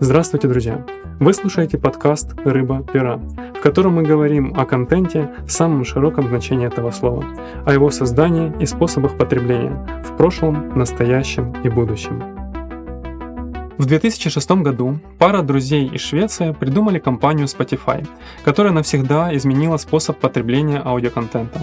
Здравствуйте, друзья! Вы слушаете подкаст «Рыба-пера», в котором мы говорим о контенте в самом широком значении этого слова, о его создании и способах потребления в прошлом, настоящем и будущем. В 2006 году пара друзей из Швеции придумали компанию Spotify, которая навсегда изменила способ потребления аудиоконтента.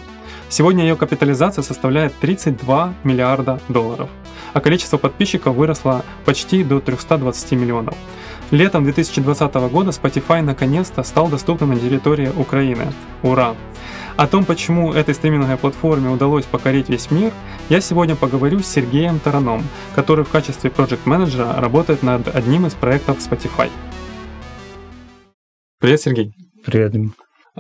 Сегодня ее капитализация составляет 32 миллиарда долларов, а количество подписчиков выросло почти до 320 миллионов – Летом 2020 года Spotify наконец-то стал доступным на территории Украины. Ура! О том, почему этой стриминговой платформе удалось покорить весь мир, я сегодня поговорю с Сергеем Тараном, который в качестве проект-менеджера работает над одним из проектов Spotify. Привет, Сергей. Привет, Дим.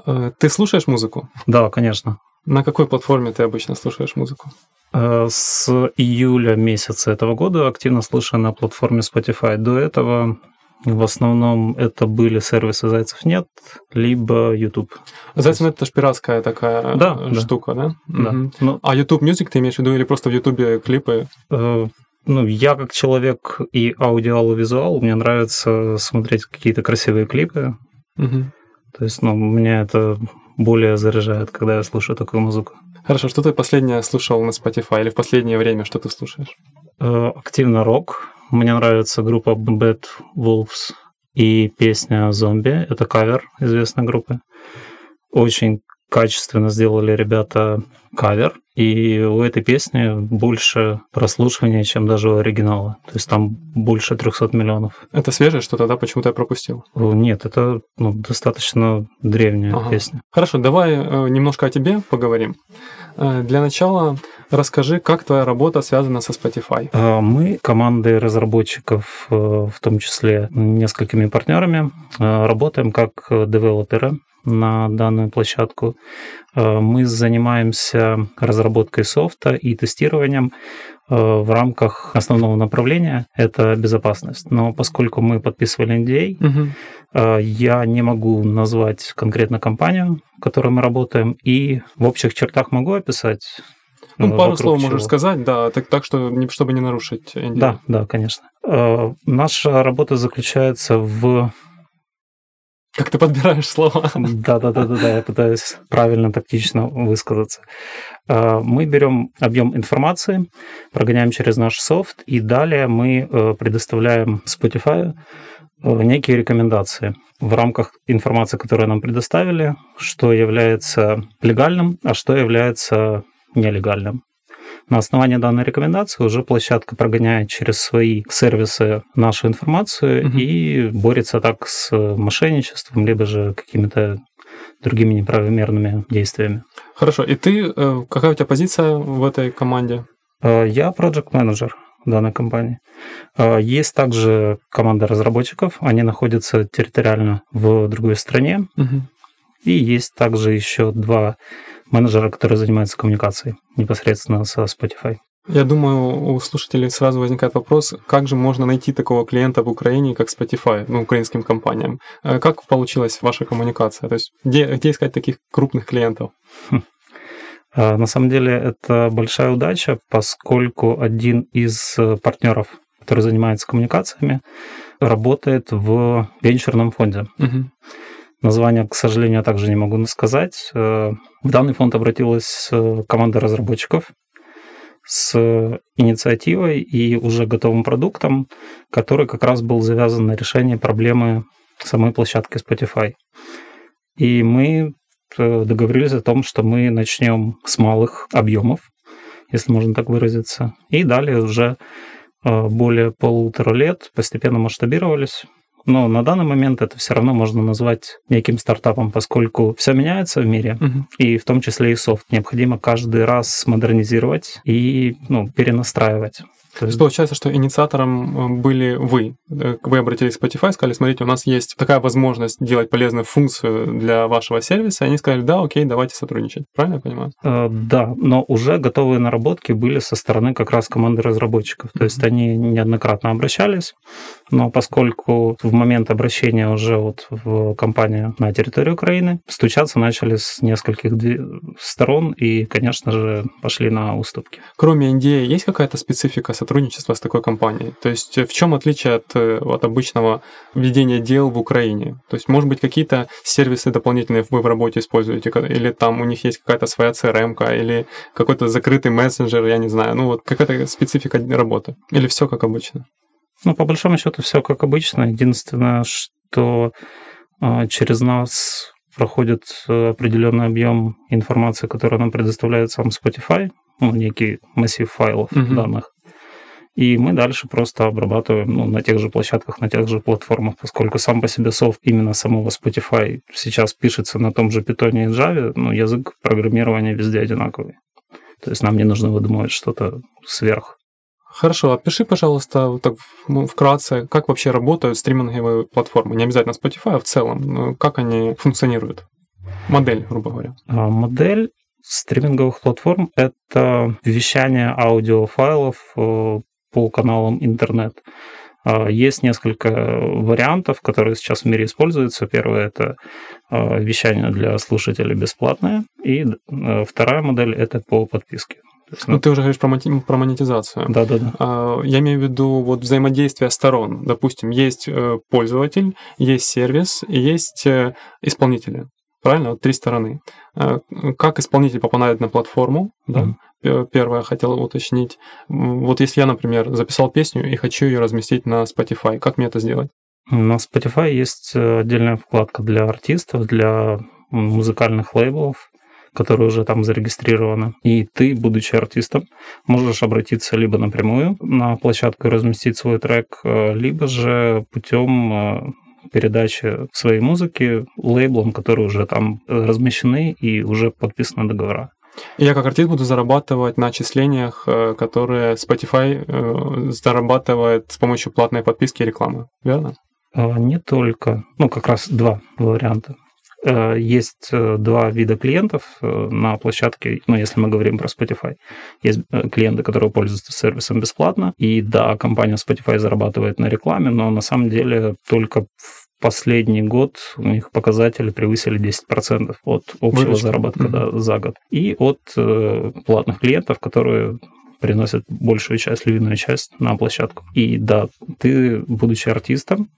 Э, ты слушаешь музыку? Да, конечно. На какой платформе ты обычно слушаешь музыку? Э, с июля месяца этого года активно слушаю на платформе Spotify. До этого в основном это были сервисы Зайцев нет, либо YouTube. Зайцев нет это же пиратская такая да, штука, да? Да. Угу. Ну, а YouTube Music ты имеешь в виду или просто в YouTube клипы? Э, ну, я как человек и аудиал, мне нравится смотреть какие-то красивые клипы. Угу. То есть, ну, меня это более заряжает, когда я слушаю такую музыку. Хорошо, что ты последнее слушал на Spotify или в последнее время, что ты слушаешь? Э, активно рок, мне нравится группа Bad Wolves и песня «Зомби». Это кавер известной группы. Очень качественно сделали ребята кавер, и у этой песни больше прослушивания, чем даже у оригинала. То есть там больше 300 миллионов. Это свежее что тогда почему-то я пропустил? Нет, это ну, достаточно древняя ага. песня. Хорошо, давай э, немножко о тебе поговорим. Э, для начала расскажи, как твоя работа связана со Spotify. Э, мы командой разработчиков, в том числе несколькими партнерами, работаем как девелоперы на данную площадку. Э, мы занимаемся разработкой софта и тестированием э, в рамках основного направления – это безопасность. Но поскольку мы подписывали NDA, угу. Э, я не могу назвать конкретно компанию, в которой мы работаем, и в общих чертах могу описать ну, пару слов чего. можешь сказать, да, так, так что, чтобы не нарушить NDA. Да, да, конечно. Наша работа заключается в как ты подбираешь слова? Да-да-да-да, я пытаюсь правильно, тактично высказаться. А, мы берем объем информации, прогоняем через наш софт, и далее мы э, предоставляем Spotify э, некие рекомендации в рамках информации, которую нам предоставили, что является легальным, а что является нелегальным. На основании данной рекомендации уже площадка прогоняет через свои сервисы нашу информацию угу. и борется так с мошенничеством, либо же какими-то другими неправомерными действиями. Хорошо. И ты, э, какая у тебя позиция в этой команде? Э, я проект менеджер данной компании. Э, есть также команда разработчиков, они находятся территориально в другой стране. Угу. И есть также еще два менеджера, которые занимаются коммуникацией непосредственно со Spotify. Я думаю, у слушателей сразу возникает вопрос, как же можно найти такого клиента в Украине, как Spotify, ну, украинским компаниям? Э, как получилась ваша коммуникация? То есть где, где искать таких крупных клиентов? Хм. А, на самом деле это большая удача, поскольку один из э, партнеров, который занимается коммуникациями, работает в венчурном фонде. Угу. Название, к сожалению, также не могу сказать. Э, в данный фонд обратилась э, команда разработчиков с инициативой и уже готовым продуктом, который как раз был завязан на решение проблемы самой площадки Spotify. И мы э, договорились о том, что мы начнем с малых объемов, если можно так выразиться, и далее уже более полутора лет постепенно масштабировались но на данный момент это все равно можно назвать неким стартапом, поскольку все меняется в мире, угу. и в том числе и софт. Необходимо каждый раз модернизировать и ну, перенастраивать. То есть получается, что инициатором были вы. Вы обратились в Spotify, сказали, смотрите, у нас есть такая возможность делать полезную функцию для вашего сервиса, и они сказали, да, окей, давайте сотрудничать. Правильно я понимаю? Да, но уже готовые наработки были со стороны как раз команды разработчиков. То есть они неоднократно обращались, но поскольку в момент обращения уже вот в компанию на территории Украины, стучаться начали с нескольких сторон и, конечно же, пошли на уступки. Кроме Индии, есть какая-то специфика сотрудничества с такой компанией? То есть в чем отличие от, от обычного ведения дел в Украине? То есть, может быть, какие-то сервисы дополнительные вы в работе используете, или там у них есть какая-то своя CRM, или какой-то закрытый мессенджер, я не знаю, ну вот какая-то специфика работы? Или все как обычно? Ну, по большому счету, все как обычно. Единственное, что а, через нас проходит э, определенный объем информации, которая нам предоставляет сам Spotify, ну, некий массив файлов uh-huh. данных. И мы дальше просто обрабатываем ну, на тех же площадках, на тех же платформах, поскольку сам по себе софт именно самого Spotify сейчас пишется на том же Python и Java, ну, язык программирования везде одинаковый. То есть нам не нужно выдумывать что-то сверх. Хорошо, опиши, пожалуйста, так ну, вкратце, как вообще работают стриминговые платформы. Не обязательно Spotify, а в целом. Ну, как они функционируют? Модель, грубо говоря. А, модель стриминговых платформ — это вещание аудиофайлов э, по каналам интернет. А, есть несколько вариантов, которые сейчас в мире используются. Первое – это а, вещание для слушателей бесплатное, и э, вторая модель – это по подписке. Есть, ну, ну, ты уже говоришь про, про монетизацию. Да, да, да. Я имею в виду вот взаимодействие сторон. Допустим, есть э, пользователь, есть сервис есть э, исполнители. Правильно? Вот три стороны. А, как исполнитель попадает на платформу, да? Mm-hmm. Первое хотел уточнить. Вот если я, например, записал песню и хочу ее разместить на Spotify, как мне это сделать? На Spotify есть э, отдельная вкладка для артистов, для музыкальных лейблов которые уже там зарегистрированы. И ты, будучи артистом, можешь обратиться либо напрямую на площадку и разместить свой трек, э, либо же путем э, передачи своей музыки лейблам, которые уже там размещены и уже подписаны договора. Я как артист буду зарабатывать на отчислениях, э, которые Spotify зарабатывает с помощью платной подписки и рекламы, верно? Не только. Ну, как раз два варианта. Э, есть э, два вида клиентов э, на площадке, ну, если мы говорим про Spotify. Есть клиенты, которые пользуются сервисом бесплатно, и да, компания Spotify зарабатывает на рекламе, но на самом деле только в последний год у них показатели превысили 10% от общего Выручка. заработка mm-hmm. да, за год. И от э, платных клиентов, которые приносят большую часть, львиную часть на площадку. И да, ты, будучи артистом,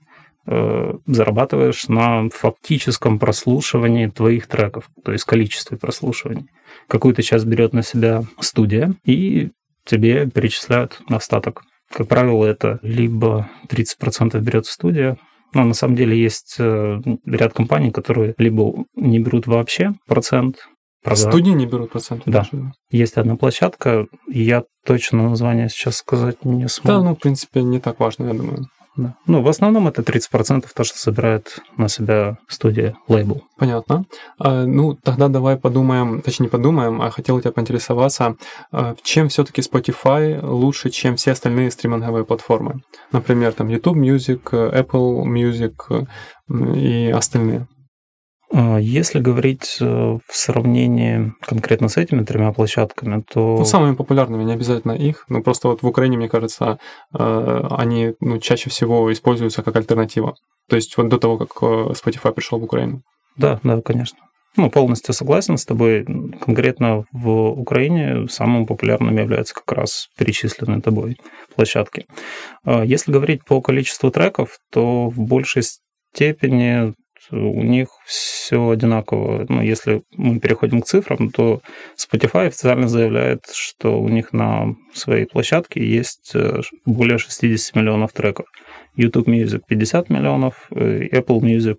Э, зарабатываешь на фактическом прослушивании твоих треков, то есть количестве прослушиваний. Какую-то часть берет на себя студия, и тебе перечисляют остаток. Как правило, это либо 30% берет студия, но на самом деле есть э, ряд компаний, которые либо не берут вообще процент, Продаж. Студии не берут процент? Да. Есть одна площадка, я точно название сейчас сказать не смогу. Да, ну, в принципе, не так важно, я думаю. Да. Ну, в основном это 30% то, что собирает на себя студия лейбл. Понятно. А, ну, тогда давай подумаем, точнее, не подумаем, а хотел тебя поинтересоваться, а, чем все-таки Spotify лучше, чем все остальные стриминговые платформы? Например, там YouTube Music, Apple Music и остальные. А, если говорить э, в сравнении конкретно с этими тремя площадками, то... Ну, самыми популярными, не обязательно их, но просто вот в Украине, мне кажется, э, они ну, чаще всего используются как альтернатива. То есть вот до того, как э, Spotify пришел в Украину. Да, да, конечно. Ну, полностью согласен с тобой. Конкретно в Украине самым популярным являются как раз перечисленные тобой площадки. А, если говорить по количеству треков, то в большей степени у них все одинаково. Ну, если мы переходим к цифрам, то Spotify официально заявляет, что у них на своей площадке есть э, более 60 миллионов треков. YouTube Music 50 миллионов, Apple Music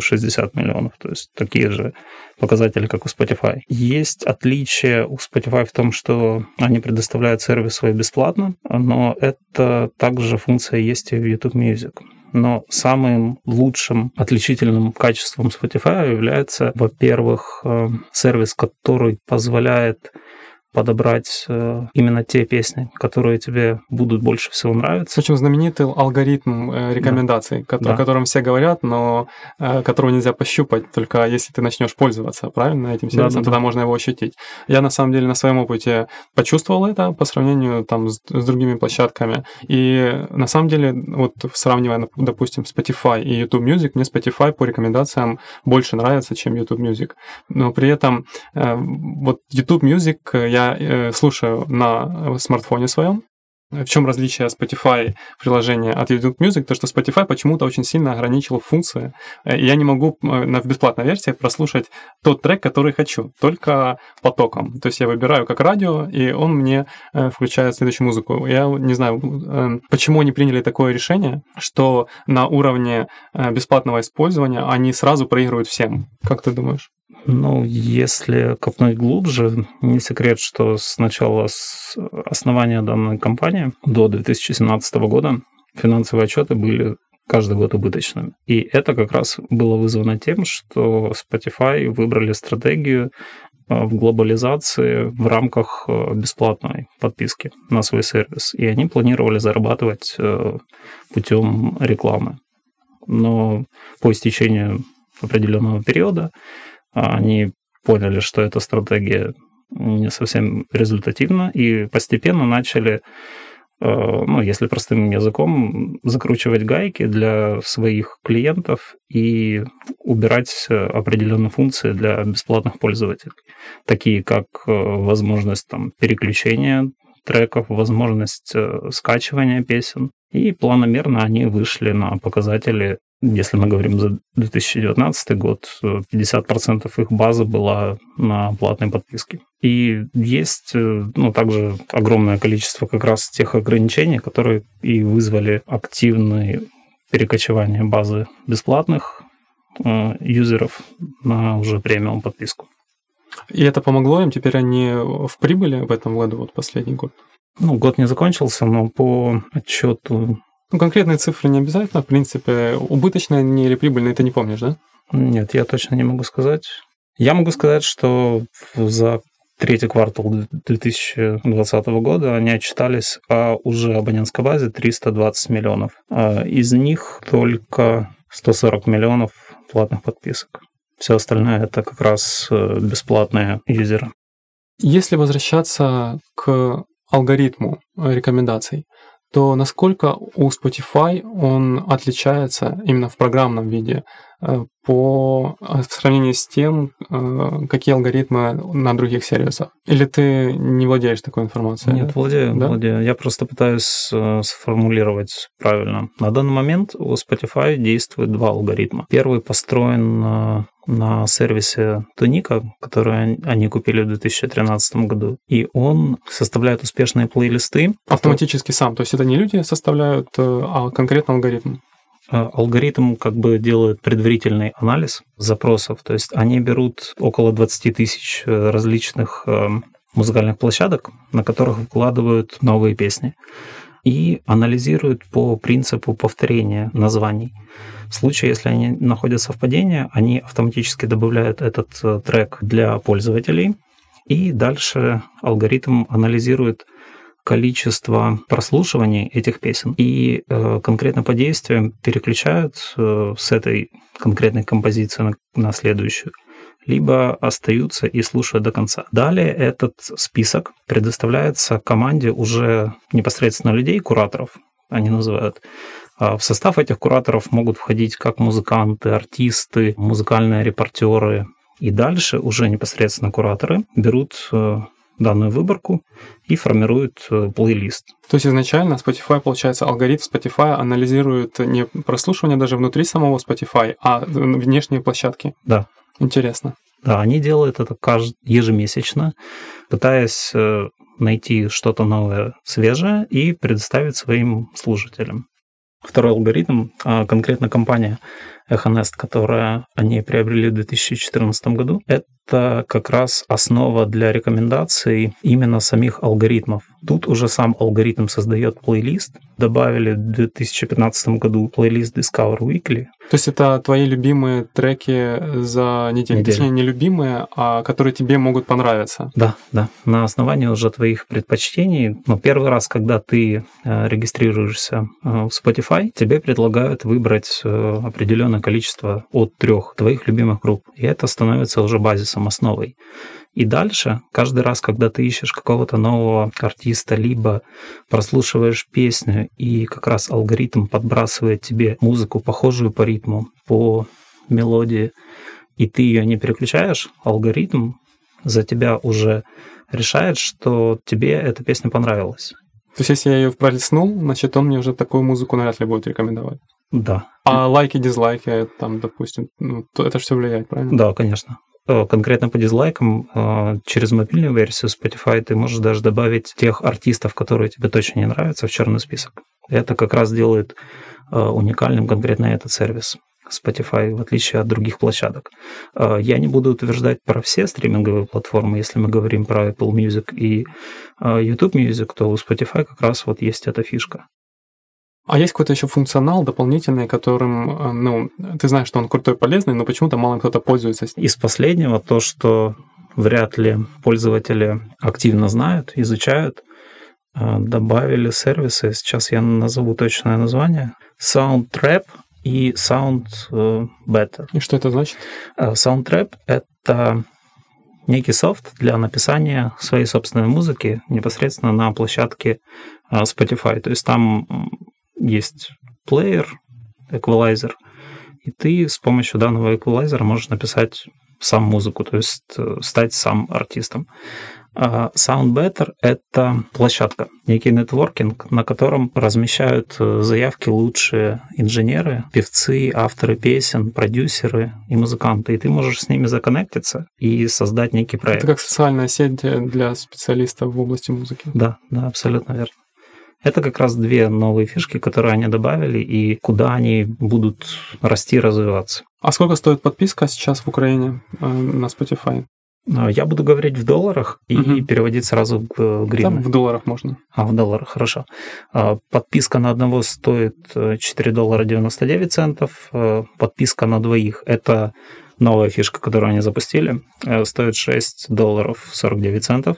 60 миллионов. То есть такие же показатели, как у Spotify. Есть отличие у Spotify в том, что они предоставляют сервис свой бесплатно, но это также функция есть и в YouTube Music но самым лучшим отличительным качеством Spotify является, во-первых, э, сервис, который позволяет подобрать э, именно те песни, которые тебе будут больше всего нравиться. Очень знаменитый алгоритм э, рекомендаций, да. о котором все говорят, но э, которого нельзя пощупать, только если ты начнешь пользоваться, правильно, этим сервисом, да, да, тогда да. можно его ощутить. Я на самом деле на своем опыте почувствовал это по сравнению там с, с другими площадками. И на самом деле, вот сравнивая, допустим, Spotify и YouTube Music, мне Spotify по рекомендациям больше нравится, чем YouTube Music. Но при этом вот YouTube Music я я э, слушаю на смартфоне своем. В чем различие Spotify приложения от YouTube Music? То, что Spotify почему-то очень сильно ограничил функции. Э, я не могу э, на бесплатной версии прослушать тот трек, который хочу, только потоком. То есть я выбираю как радио, и он мне включает следующую музыку. Я не знаю, почему они приняли такое решение, что на уровне бесплатного использования они сразу проигрывают всем. Как ты думаешь? Ну, если копнуть глубже, не секрет, что с начала основания данной компании до 2017 года финансовые отчеты были каждый год убыточными. И это как раз было вызвано тем, что Spotify выбрали стратегию а, в глобализации в рамках а, бесплатной подписки на свой сервис. И они планировали зарабатывать э, путем рекламы. Но по истечению определенного периода они поняли, что эта стратегия не совсем результативна, и постепенно начали, э, ну, если простым языком, закручивать гайки для своих клиентов и убирать определенные функции для бесплатных пользователей, такие как э, возможность там, переключения треков, возможность э, скачивания песен. И планомерно они вышли на показатели если мы говорим за 2019 год, 50% их базы была на платной подписке. И есть э, ну, также огромное количество как раз тех ограничений, которые и вызвали активное перекочевание базы бесплатных э, юзеров на уже премиум подписку. И это помогло им? Теперь они в прибыли в этом году, вот последний год? Ну, год не закончился, но по отчету ну, конкретные цифры не обязательно, в принципе. Убыточные они или прибыльные, ты не помнишь, да? Нет, я точно не могу сказать. Я могу сказать, что за третий квартал 2020 года они отчитались о уже абонентской базе 320 миллионов. А из них только 140 миллионов платных подписок. Все остальное это как раз э, бесплатные юзеры. Если возвращаться к алгоритму рекомендаций, то насколько у Spotify он отличается именно в программном виде э, по э, в сравнении с тем, э, какие алгоритмы на других сервисах? Или ты не владеешь такой информацией? Нет, владею, да? владею. Я просто пытаюсь сформулировать правильно. На данный момент у Spotify действует два алгоритма. Первый построен на сервисе Туника, который они купили в 2013 году. И он составляет успешные плейлисты. Автоматически сам. То есть это не люди составляют, э, а конкретно алгоритм. Э, алгоритм как бы делает предварительный анализ запросов. То есть они берут около 20 тысяч э, различных музыкальных площадок, на которых вкладывают новые песни и анализируют по принципу повторения названий. В случае, если они находят совпадение, они автоматически добавляют этот э, трек для пользователей, и дальше алгоритм анализирует количество прослушиваний этих песен и э, конкретно по действиям переключают э, с этой конкретной композиции на, на следующую либо остаются и слушают до конца. Далее этот список предоставляется команде уже непосредственно людей, кураторов, они называют. А в состав этих кураторов могут входить как музыканты, артисты, музыкальные репортеры. И дальше уже непосредственно кураторы берут э, данную выборку и формируют э, плейлист. То есть изначально Spotify, получается, алгоритм Spotify анализирует не прослушивание даже внутри самого Spotify, а внешние площадки. Да. Интересно. Да, они делают это кажд... ежемесячно, пытаясь э, найти что-то новое, свежее и предоставить своим слушателям. Второй алгоритм, а конкретно компания Echonest, которая они приобрели в 2014 году, это как раз основа для рекомендаций именно самих алгоритмов. Тут уже сам алгоритм создает плейлист. Добавили в 2015 году плейлист Discover Weekly, То есть это твои любимые треки за неделю? Неделю. Точнее, не любимые, а которые тебе могут понравиться? Да, да. На основании уже твоих предпочтений. Ну, первый раз, когда ты э, регистрируешься э, в Spotify, тебе предлагают выбрать э, определенное количество от трех твоих любимых групп. И это становится уже базисом, основой. И дальше, каждый раз, когда ты ищешь какого-то нового артиста, либо прослушиваешь песню, и как раз алгоритм подбрасывает тебе музыку, похожую по ритму, по мелодии, и ты ее не переключаешь, алгоритм за тебя уже решает, что тебе эта песня понравилась. То есть если я ее пролистнул, значит, он мне уже такую музыку навряд ли будет рекомендовать. Да. А лайки, дизлайки, там, допустим, ну, то это все влияет, правильно? Да, конечно. Э, Конкретно по дизлайкам э, через мобильную версию Spotify ты можешь даже добавить тех артистов, которые тебе точно не нравятся, в черный список. Это как раз делает э, уникальным конкретно этот сервис. Spotify, в отличие от других площадок. Я не буду утверждать про все стриминговые платформы. Если мы говорим про Apple Music и YouTube Music, то у Spotify как раз вот есть эта фишка. А есть какой-то еще функционал дополнительный, которым, э, ну, ты знаешь, что он крутой, полезный, но почему-то мало кто-то пользуется. Из последнего то, что вряд ли пользователи активно знают, изучают, э, добавили сервисы, сейчас я назову точное название, Soundtrap и Sound э, Better. И что это значит? Soundtrap — это некий софт для написания своей собственной музыки непосредственно на площадке Spotify. То есть там есть плеер, эквалайзер, и ты с помощью данного эквалайзера можешь написать сам музыку, то есть э, стать сам артистом. А Soundbetter — это площадка, некий нетворкинг, на котором размещают э, заявки лучшие инженеры, певцы, авторы песен, продюсеры и музыканты. И ты можешь с ними законнектиться и создать некий проект. Это как социальная сеть для специалистов в области музыки. Да, да, абсолютно верно. Это как раз две новые фишки, которые они добавили, и куда они будут расти и развиваться. А сколько стоит подписка сейчас в Украине э, на Spotify? А, Я буду говорить в долларах и Мгм. переводить сразу к э, Там гривне. в долларах можно. А, в долларах, хорошо. А, Подписка на одного стоит э, 4 доллара 99 центов. Э, Подписка на двоих – это новая фишка, которую они запустили. Э, Стоит 6 долларов 49 центов.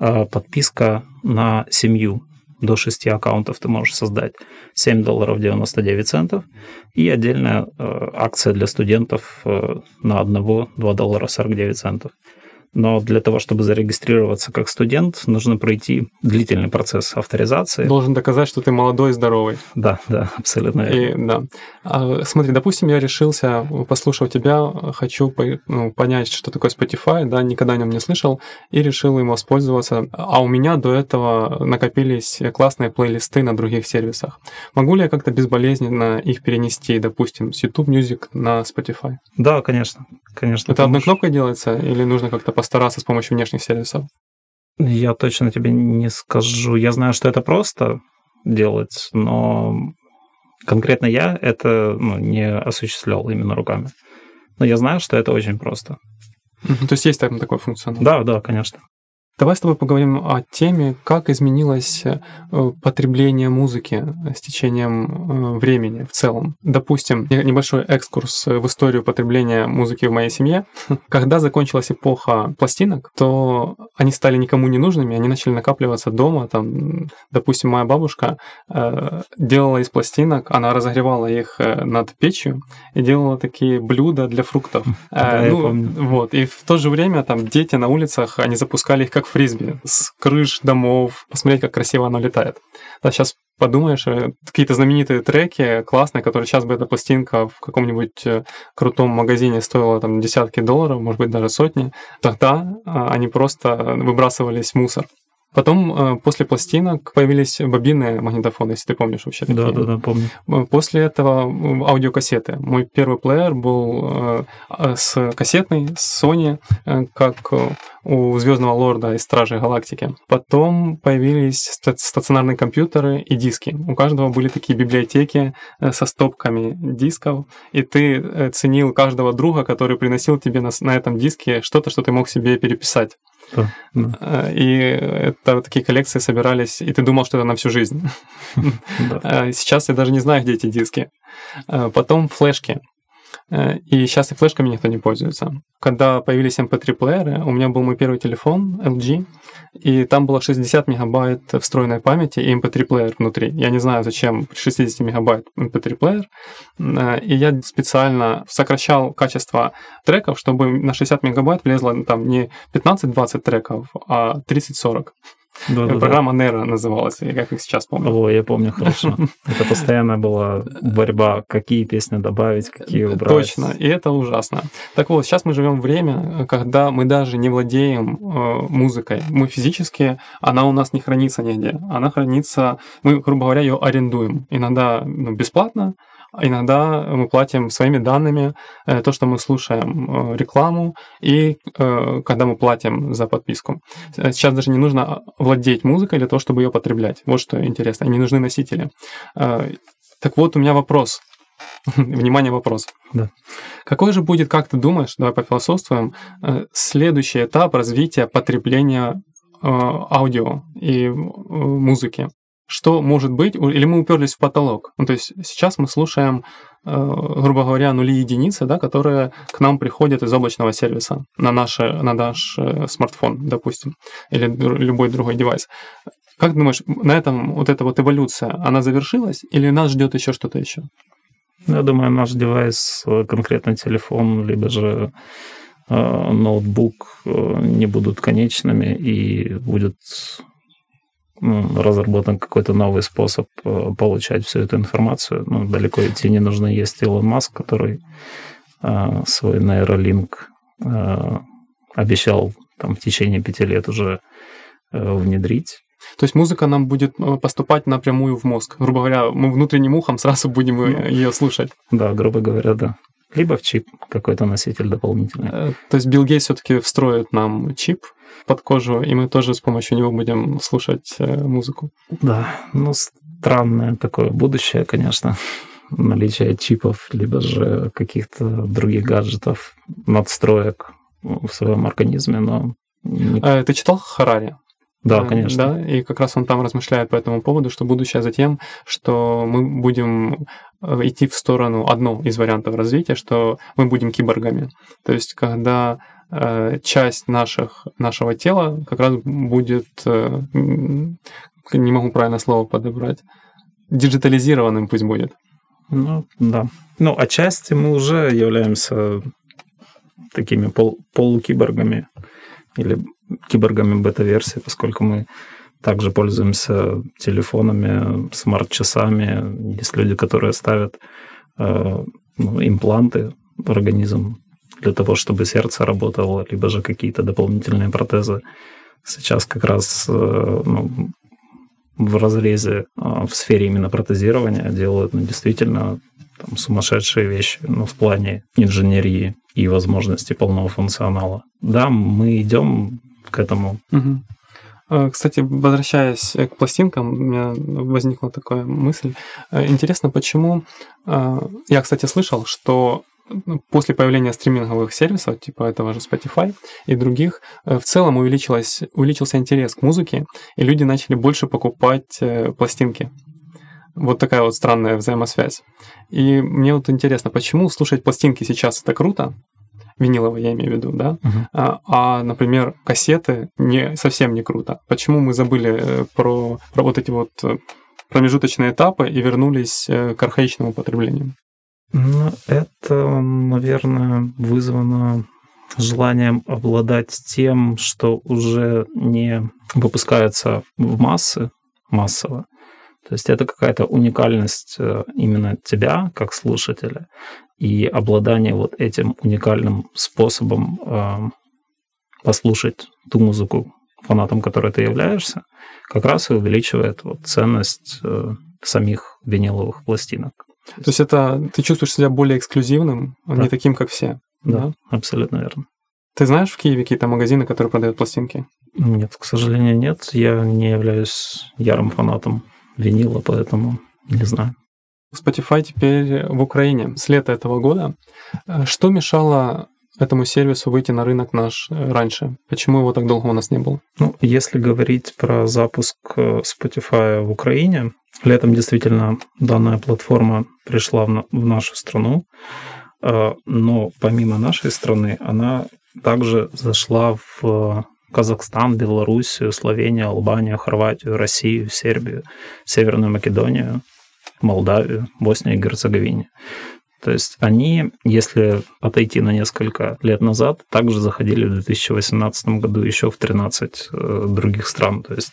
А Подписка на семью до 6 аккаунтов ты можешь создать 7 долларов 99 центов. И отдельная э, акция для студентов э, на одного 2 доллара 49 центов. Но для того, чтобы зарегистрироваться как студент, нужно пройти длительный процесс авторизации. Должен доказать, что ты молодой и здоровый. Да, да, абсолютно. И, да. А, смотри, допустим, я решился, послушав тебя, хочу ну, понять, что такое Spotify, да, никогда о нем не слышал, и решил им воспользоваться. А у меня до этого накопились классные плейлисты на других сервисах. Могу ли я как-то безболезненно их перенести, допустим, с YouTube Music на Spotify? Да, конечно. Конечно. Это одной кнопкой делается или нужно как-то постараться с помощью внешних сервисов? Я точно тебе не скажу. Я знаю, что это просто делать, но конкретно я это ну, не осуществлял именно руками. Но я знаю, что это очень просто. То есть есть там такой функционал? Да, да, конечно. Давай с тобой поговорим о теме, как изменилось э, потребление музыки с течением э, времени в целом. Допустим, не- небольшой экскурс в историю потребления музыки в моей семье. Когда закончилась эпоха пластинок, то они стали никому не нужными, они начали накапливаться дома. Там, допустим, моя бабушка э, делала из пластинок, она разогревала их э, над печью и делала такие блюда для фруктов. Да, Э, я ну, помню. вот. И в то же время там дети на улицах, они запускали их как фрисби с крыш домов, посмотреть, как красиво оно летает. Да, сейчас подумаешь, э, какие-то знаменитые треки классные, которые сейчас бы эта пластинка в каком-нибудь э, крутом магазине стоила там десятки долларов, может быть, даже сотни, тогда а, они просто выбрасывались в мусор. Потом, э, после пластинок, появились бобинные магнитофоны, если ты помнишь вообще такие. Да, да, да, помню. Э, После этого аудиокассеты. Мой первый плеер был э, с кассетной, с Sony, как у Звездного Лорда из Стражей Галактики. Потом появились ста- стационарные компьютеры и диски. У каждого были такие библиотеки со стопками дисков, и ты ценил каждого друга, который приносил тебе на этом диске что-то, что ты мог себе переписать. Да. Э, И это такие коллекции собирались, и ты думал, что это на всю жизнь. Э, Сейчас я даже не знаю, где эти диски. Э, Потом флешки. Э, И сейчас и флешками никто не пользуется. Когда появились MP3-плееры, у меня был мой первый телефон LG, и там было 60 мегабайт встроенной памяти и MP3-плеер внутри. Я не знаю, зачем 60 мегабайт MP3-плеер. Э, И я специально сокращал качество треков, чтобы на 60 мегабайт влезло ну, там не 15-20 треков, а 30-40. Да, да, да. Программа Nero называлась, я как их сейчас помню. О, я помню хорошо. Это постоянно была борьба, какие песни добавить, какие убрать. Точно, и это ужасно. Так вот, сейчас мы живем время, когда мы даже не владеем э, музыкой. Мы физически, она у нас не хранится нигде. Она хранится, мы, грубо говоря, ее арендуем. Иногда ну, бесплатно, иногда мы платим своими данными э, то, что мы слушаем э, рекламу, и э, когда мы платим за подписку. Сейчас даже не нужно владеть музыкой для того, чтобы ее потреблять. Вот что интересно. Не нужны носители. Так вот, у меня вопрос. Внимание, вопрос. Да. Какой же будет, как ты думаешь, давай пофилософствуем, следующий этап развития потребления аудио и музыки? Что может быть? Или мы уперлись в потолок? Ну, то есть сейчас мы слушаем, э, грубо говоря, нули и единицы, да, которые к нам приходят из облачного сервиса на, наше, на наш э, смартфон, допустим, или дру- любой другой девайс. Как думаешь, на этом вот эта вот эволюция, она завершилась или нас ждет еще что-то еще? Ну, Я думаю, наш девайс, э, конкретно телефон, либо же э, ноутбук э, не будут конечными и будет разработан какой-то новый способ э, получать всю эту информацию. Ну, далеко идти не нужно. Есть Илон Маск, который э, свой нейролинк э, обещал там, в течение пяти лет уже э, внедрить. То есть музыка нам будет поступать напрямую в мозг. Грубо говоря, мы внутренним ухом сразу будем Ну. ее слушать. Да, грубо говоря, да. Либо в чип какой-то носитель дополнительный. Э, То есть Билл Гейтс все-таки встроит нам чип под кожу, и мы тоже с помощью него будем слушать э, музыку. Да, ну странное такое будущее, конечно. Наличие чипов, либо же каких-то других гаджетов, надстроек в своем организме, но... Э, Ты читал Харари? Да, конечно. Да, и как раз он там размышляет по этому поводу, что будущее за тем, что мы будем идти в сторону, одно из вариантов развития, что мы будем киборгами. То есть, когда э, часть наших, нашего тела как раз будет, э, не могу правильно слово подобрать, диджитализированным пусть будет. Ну, да. Ну, отчасти мы уже являемся такими пол- полукиборгами или киборгами бета-версии, поскольку мы также пользуемся телефонами, смарт-часами. Есть люди, которые ставят э, ну, импланты в организм для того, чтобы сердце работало, либо же какие-то дополнительные протезы. Сейчас как раз э, ну, в разрезе а, в сфере именно протезирования делают ну, действительно там, сумасшедшие вещи ну, в плане инженерии и возможности полного функционала. Да, мы идем к этому. Мгм. Э, Кстати, возвращаясь э, к пластинкам, у меня возникла такая мысль. Э, Интересно, почему... Я, кстати, слышал, что ну, после появления стриминговых сервисов, типа этого же Spotify и других, в целом увеличилось, увеличился интерес к музыке, и люди начали больше покупать пластинки. Вот такая вот странная взаимосвязь. И мне вот интересно, почему слушать пластинки сейчас это круто, виниловые я имею в виду, да, а, а, например, кассеты не, совсем не круто. Почему мы забыли э, про, про вот эти вот э, промежуточные этапы и вернулись э, к архаичному потреблению? Ну, это, наверное, вызвано желанием обладать тем, что уже не выпускается в массы, массово. То есть это какая-то уникальность именно тебя, как слушателя, и обладание вот этим уникальным способом э, послушать ту музыку, фанатом которой ты являешься, как раз и увеличивает вот ценность э, самих виниловых пластинок. То есть это ты чувствуешь себя более эксклюзивным, а не Да. таким, как все. Да, абсолютно верно. Ты знаешь в Киеве какие-то магазины, которые продают пластинки? Нет, к сожалению, нет. Я не являюсь ярым фанатом винила, поэтому не знаю. Spotify теперь в Украине с лета этого года. Э, Что мешало этому сервису выйти на рынок наш э, раньше? Почему его так долго у нас не было? Ну, если говорить про запуск э, Spotify в Украине, летом действительно данная платформа пришла в нашу страну, но помимо нашей страны она также зашла в Казахстан, Белоруссию, Словению, Албанию, Хорватию, Россию, Сербию, Северную Македонию, Молдавию, Боснию и Герцеговине. То есть они, если отойти на несколько лет назад, также заходили в 2018 году еще в 13 э, других стран. То есть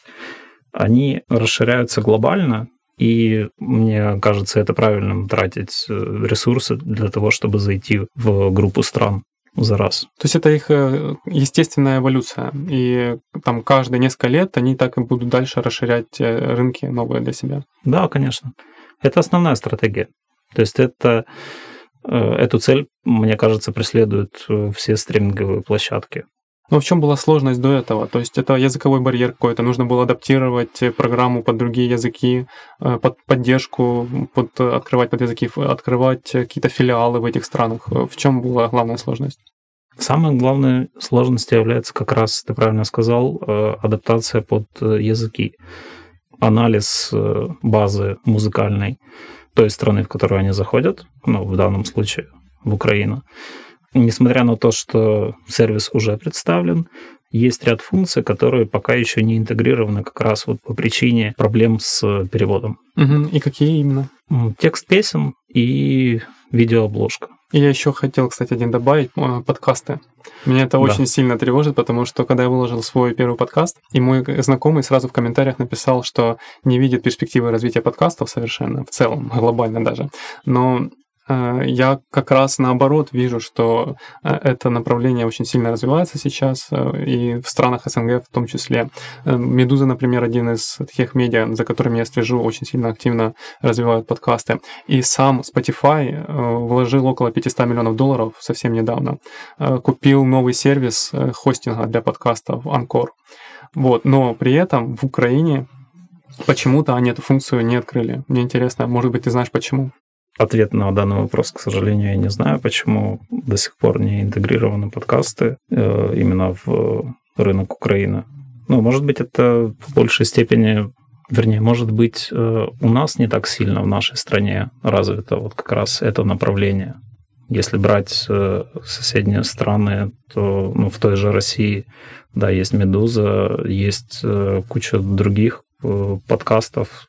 они расширяются глобально, и мне кажется, это правильным тратить э, ресурсы для того, чтобы зайти в группу стран за раз. То есть это их э, естественная эволюция, и там каждые несколько лет они так и будут дальше расширять рынки новые для себя. Да, конечно. Это основная стратегия. То есть это, э, эту цель, мне кажется, преследуют э, все стриминговые площадки. Но в чем была сложность до этого? То есть это языковой барьер какой-то, нужно было адаптировать программу под другие языки, э, под поддержку, под, открывать под языки, открывать какие-то филиалы в этих странах. В чем была главная сложность? Самой главной сложностью является как раз, ты правильно сказал, адаптация под языки, анализ базы музыкальной той страны, в которую они заходят, ну, в данном случае в Украину. Несмотря на то, что сервис уже представлен, есть ряд функций, которые пока еще не интегрированы как раз вот по причине проблем с переводом. Угу. И какие именно? Текст песен и видеообложка. Я еще хотел, кстати, один добавить, э, подкасты. Меня это да. очень сильно тревожит, потому что когда я выложил свой первый подкаст, и мой знакомый сразу в комментариях написал, что не видит перспективы развития подкастов совершенно, в целом, глобально даже. Но я как раз наоборот вижу, что э, это направление очень сильно развивается сейчас, э, и в странах СНГ в том числе. Медуза, например, один из таких медиа, за которыми я слежу, очень сильно активно развивают подкасты. И сам Spotify вложил около 500 миллионов долларов совсем недавно. Купил новый сервис хостинга для подкастов Anchor. Вот. Но при этом в Украине почему-то они эту функцию не открыли. Мне интересно, может быть, ты знаешь почему? Ответ на данный вопрос, к сожалению, я не знаю, почему до сих пор не интегрированы подкасты э, именно в рынок Украины. Ну, может быть, это в большей степени, вернее, может быть, э, у нас не так сильно в нашей стране развито вот как раз это направление. Если брать э, соседние страны, то ну, в той же России, да, есть «Медуза», есть куча других подкастов,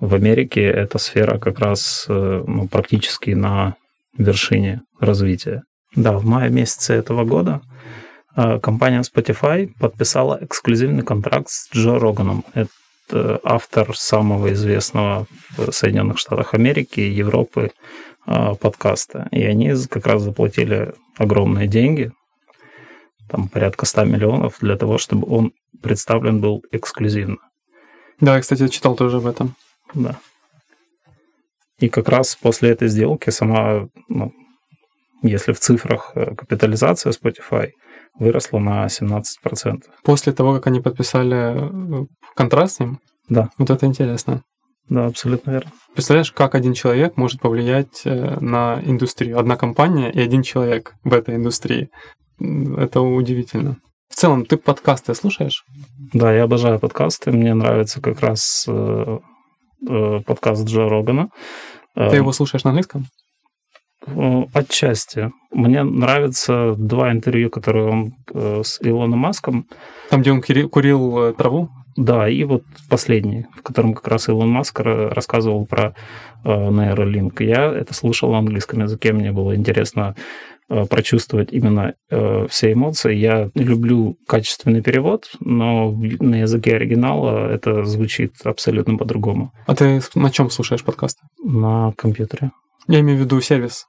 в Америке эта сфера как раз э, ну, практически на вершине развития. Да, в мае месяце этого года э, компания Spotify подписала эксклюзивный контракт с Джо Роганом. Это автор самого известного в Соединенных Штатах Америки и Европы э, подкаста. И они как раз заплатили огромные деньги, там порядка 100 миллионов, для того, чтобы он представлен был эксклюзивно. Да, я, кстати, читал тоже об этом. Да. И как раз после этой сделки сама, ну, если в цифрах э, капитализация Spotify выросла на 17%. После того, как они подписали э, контракт с ним? Да. Вот это интересно. Да, абсолютно верно. Представляешь, как один человек может повлиять э, на индустрию? Одна компания и один человек в этой индустрии. Это удивительно. В целом, ты подкасты слушаешь? Да, я обожаю подкасты. Мне нравится как раз подкаст Джо Рогана. Ты его слушаешь на английском? Э, отчасти. Мне нравятся два интервью, которые он э, с Илоном Маском. Там, где он курил траву? Да, и вот последний, в котором как раз Илон Маск рассказывал про нейролинк. Я это слушал на английском языке, мне было интересно Э, прочувствовать именно э, все эмоции. Я люблю качественный перевод, но на языке оригинала это звучит абсолютно по-другому. А ты на чем слушаешь подкасты? На компьютере. Я имею в виду сервис.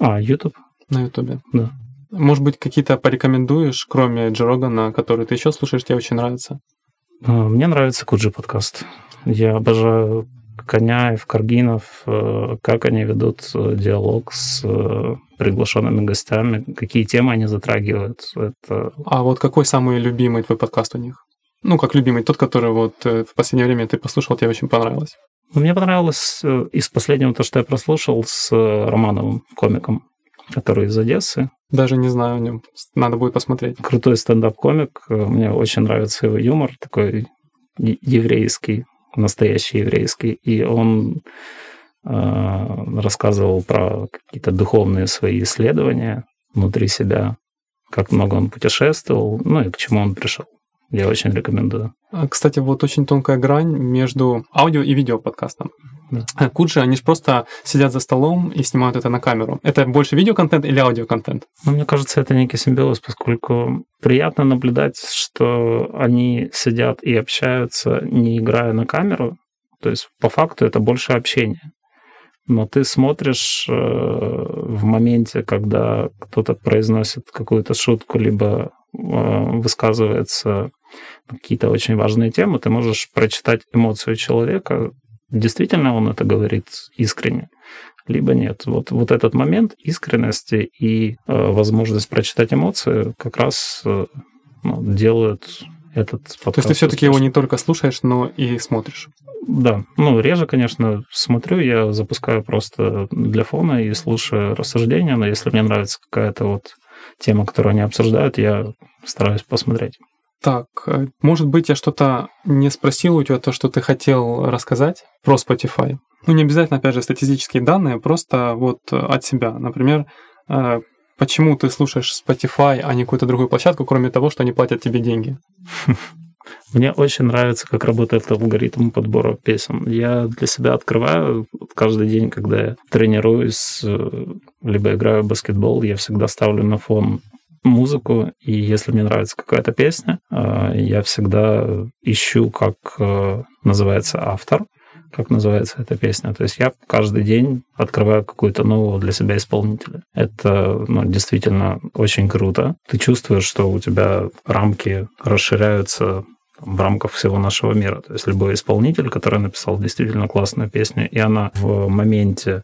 А, YouTube? На YouTube. Да. Может быть, какие-то порекомендуешь, кроме Джо Рогана, который ты еще слушаешь, тебе очень нравится? А, мне нравится Куджи подкаст. Я обожаю Коняев, Каргинов, э, как они ведут э, диалог с э, приглашенными гостями, какие темы они затрагивают. Это... А вот какой самый любимый твой подкаст у них? Ну, как любимый, тот, который вот в последнее время ты послушал, тебе очень понравилось. Мне понравилось из последнего то, что я прослушал с Романовым, комиком. который из Одессы. Даже не знаю о нем. Надо будет посмотреть. Крутой стендап-комик. Мне очень нравится его юмор, такой еврейский, настоящий еврейский. И он э, рассказывал про какие-то духовные свои исследования внутри себя, как много он путешествовал, ну и к чему он пришел. Я очень рекомендую. А, кстати, вот очень тонкая грань между аудио и видео подкастом. Да. А, Куджи, они же просто сидят за столом и снимают это на камеру. Это больше видеоконтент или аудиоконтент? Ну, мне кажется, это некий симбиоз, поскольку приятно наблюдать, что они сидят и общаются, не играя на камеру. То есть, по факту, это больше общение. Но ты смотришь э, в моменте, когда кто-то произносит какую-то шутку, либо э, высказывается какие-то очень важные темы, ты можешь прочитать эмоцию человека, действительно он это говорит искренне, либо нет. Вот, вот этот момент искренности и э, возможность прочитать эмоции как раз э, ну, делают этот подкаст. То есть ты все-таки его не только слушаешь, но и смотришь? Да, ну, реже, конечно, смотрю, я запускаю просто для фона и слушаю рассуждения, но если мне нравится какая-то вот тема, которую они обсуждают, я стараюсь посмотреть. Так, э, может быть, я что-то не спросил у тебя, то, что ты хотел рассказать про Spotify. Ну, не обязательно, опять же, статистические данные, просто вот от себя. Например, э, почему ты слушаешь Spotify, а не какую-то другую площадку, кроме того, что они платят тебе деньги? Мне очень нравится, как работает алгоритм подбора песен. Я для себя открываю каждый день, когда я тренируюсь, э, либо играю в баскетбол, я всегда ставлю на фон музыку, и если мне нравится какая-то песня, э, я всегда ищу, как э, называется автор, как называется эта песня. То есть я каждый день открываю какую-то нового для себя исполнителя. Это ну, действительно очень круто. Ты чувствуешь, что у тебя рамки расширяются в рамках всего нашего мира. То есть любой исполнитель, который написал действительно классную песню, и она в моменте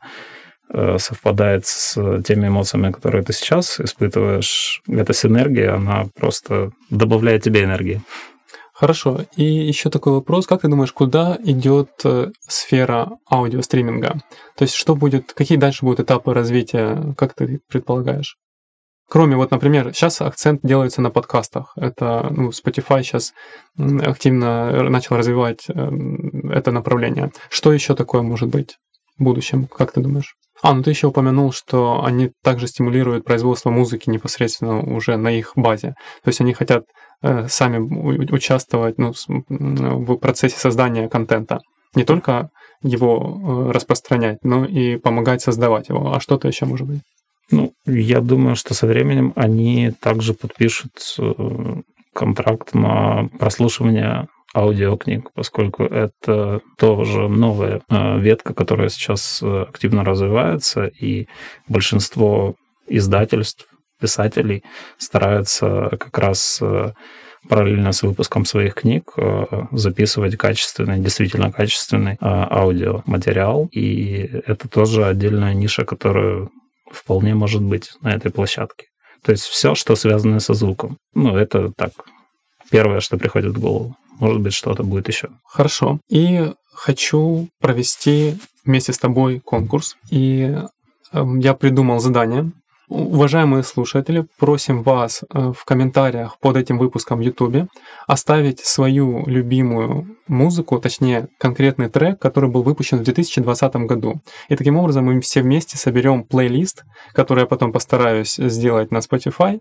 совпадает с теми эмоциями, которые ты сейчас испытываешь, эта синергия, она просто добавляет тебе энергии. Хорошо. И еще такой вопрос. Как ты думаешь, куда идет э, сфера аудиостриминга? То есть что будет, какие дальше будут этапы развития, как ты предполагаешь? Кроме, вот, например, сейчас акцент делается на подкастах. Это, ну, Spotify сейчас активно начал развивать э, это направление. Что еще такое может быть будущем, как ты думаешь? А, ну ты еще упомянул, что они также стимулируют производство музыки непосредственно уже на их базе. То есть они хотят э, сами участвовать ну, в процессе создания контента. Не только его э, распространять, но и помогать создавать его. А что-то еще может быть? Ну, я думаю, что со временем они также подпишут э, контракт на прослушивание аудиокниг, поскольку это тоже новая э, ветка, которая сейчас э, активно развивается, и большинство издательств, писателей стараются как раз э, параллельно с выпуском своих книг записывать качественный, действительно качественный аудиоматериал. И это тоже отдельная ниша, которая вполне может быть на этой площадке. То есть все, что связано со звуком. Ну, это так, первое, что приходит в голову. Может быть, что-то будет еще. Хорошо. И хочу провести вместе с тобой конкурс. И эм, я придумал задание. Уважаемые слушатели, просим вас э, в комментариях под этим выпуском в YouTube оставить свою любимую музыку, точнее конкретный трек, который был выпущен в 2020 году. И таким образом мы все вместе соберем плейлист, который я потом постараюсь сделать на Spotify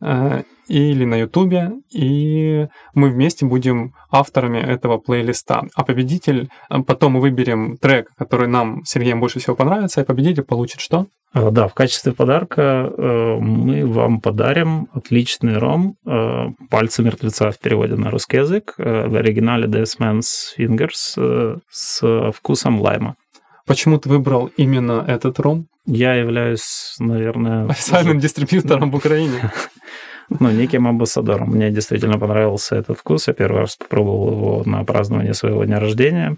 э, или на YouTube, и мы вместе будем авторами этого плейлиста. А победитель, э, потом мы выберем трек, который нам, Сергеем, больше всего понравится, и победитель получит что? А, да, в качестве подарка э, мы вам подарим отличный ром э, «Пальцы мертвеца» в переводе на русский язык, э, в оригинале Death Man's Fingers с вкусом лайма. Почему ты выбрал именно этот ром? Я являюсь, наверное... Официальным уже... дистрибьютором в Украине. Ну, неким амбассадором. Мне действительно понравился этот вкус. Я первый раз попробовал его на празднование своего дня рождения.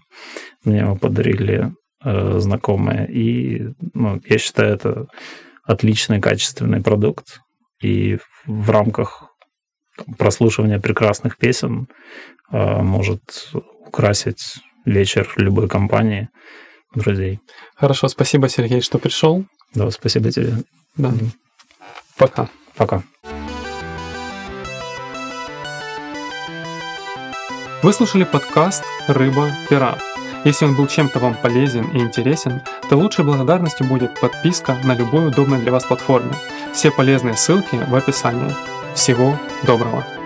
Мне его подарили Э, знакомые. И ну, я считаю, это отличный качественный продукт. И в рамках прослушивания прекрасных песен э, может украсить вечер любой компании друзей. Хорошо, спасибо, Сергей, что пришел. Да, спасибо тебе. Да. Пока. Пока. Вы слушали подкаст «Рыба пера». Если он был чем-то вам полезен и интересен, то лучшей благодарностью будет подписка на любой удобной для вас платформе. Все полезные ссылки в описании. Всего доброго!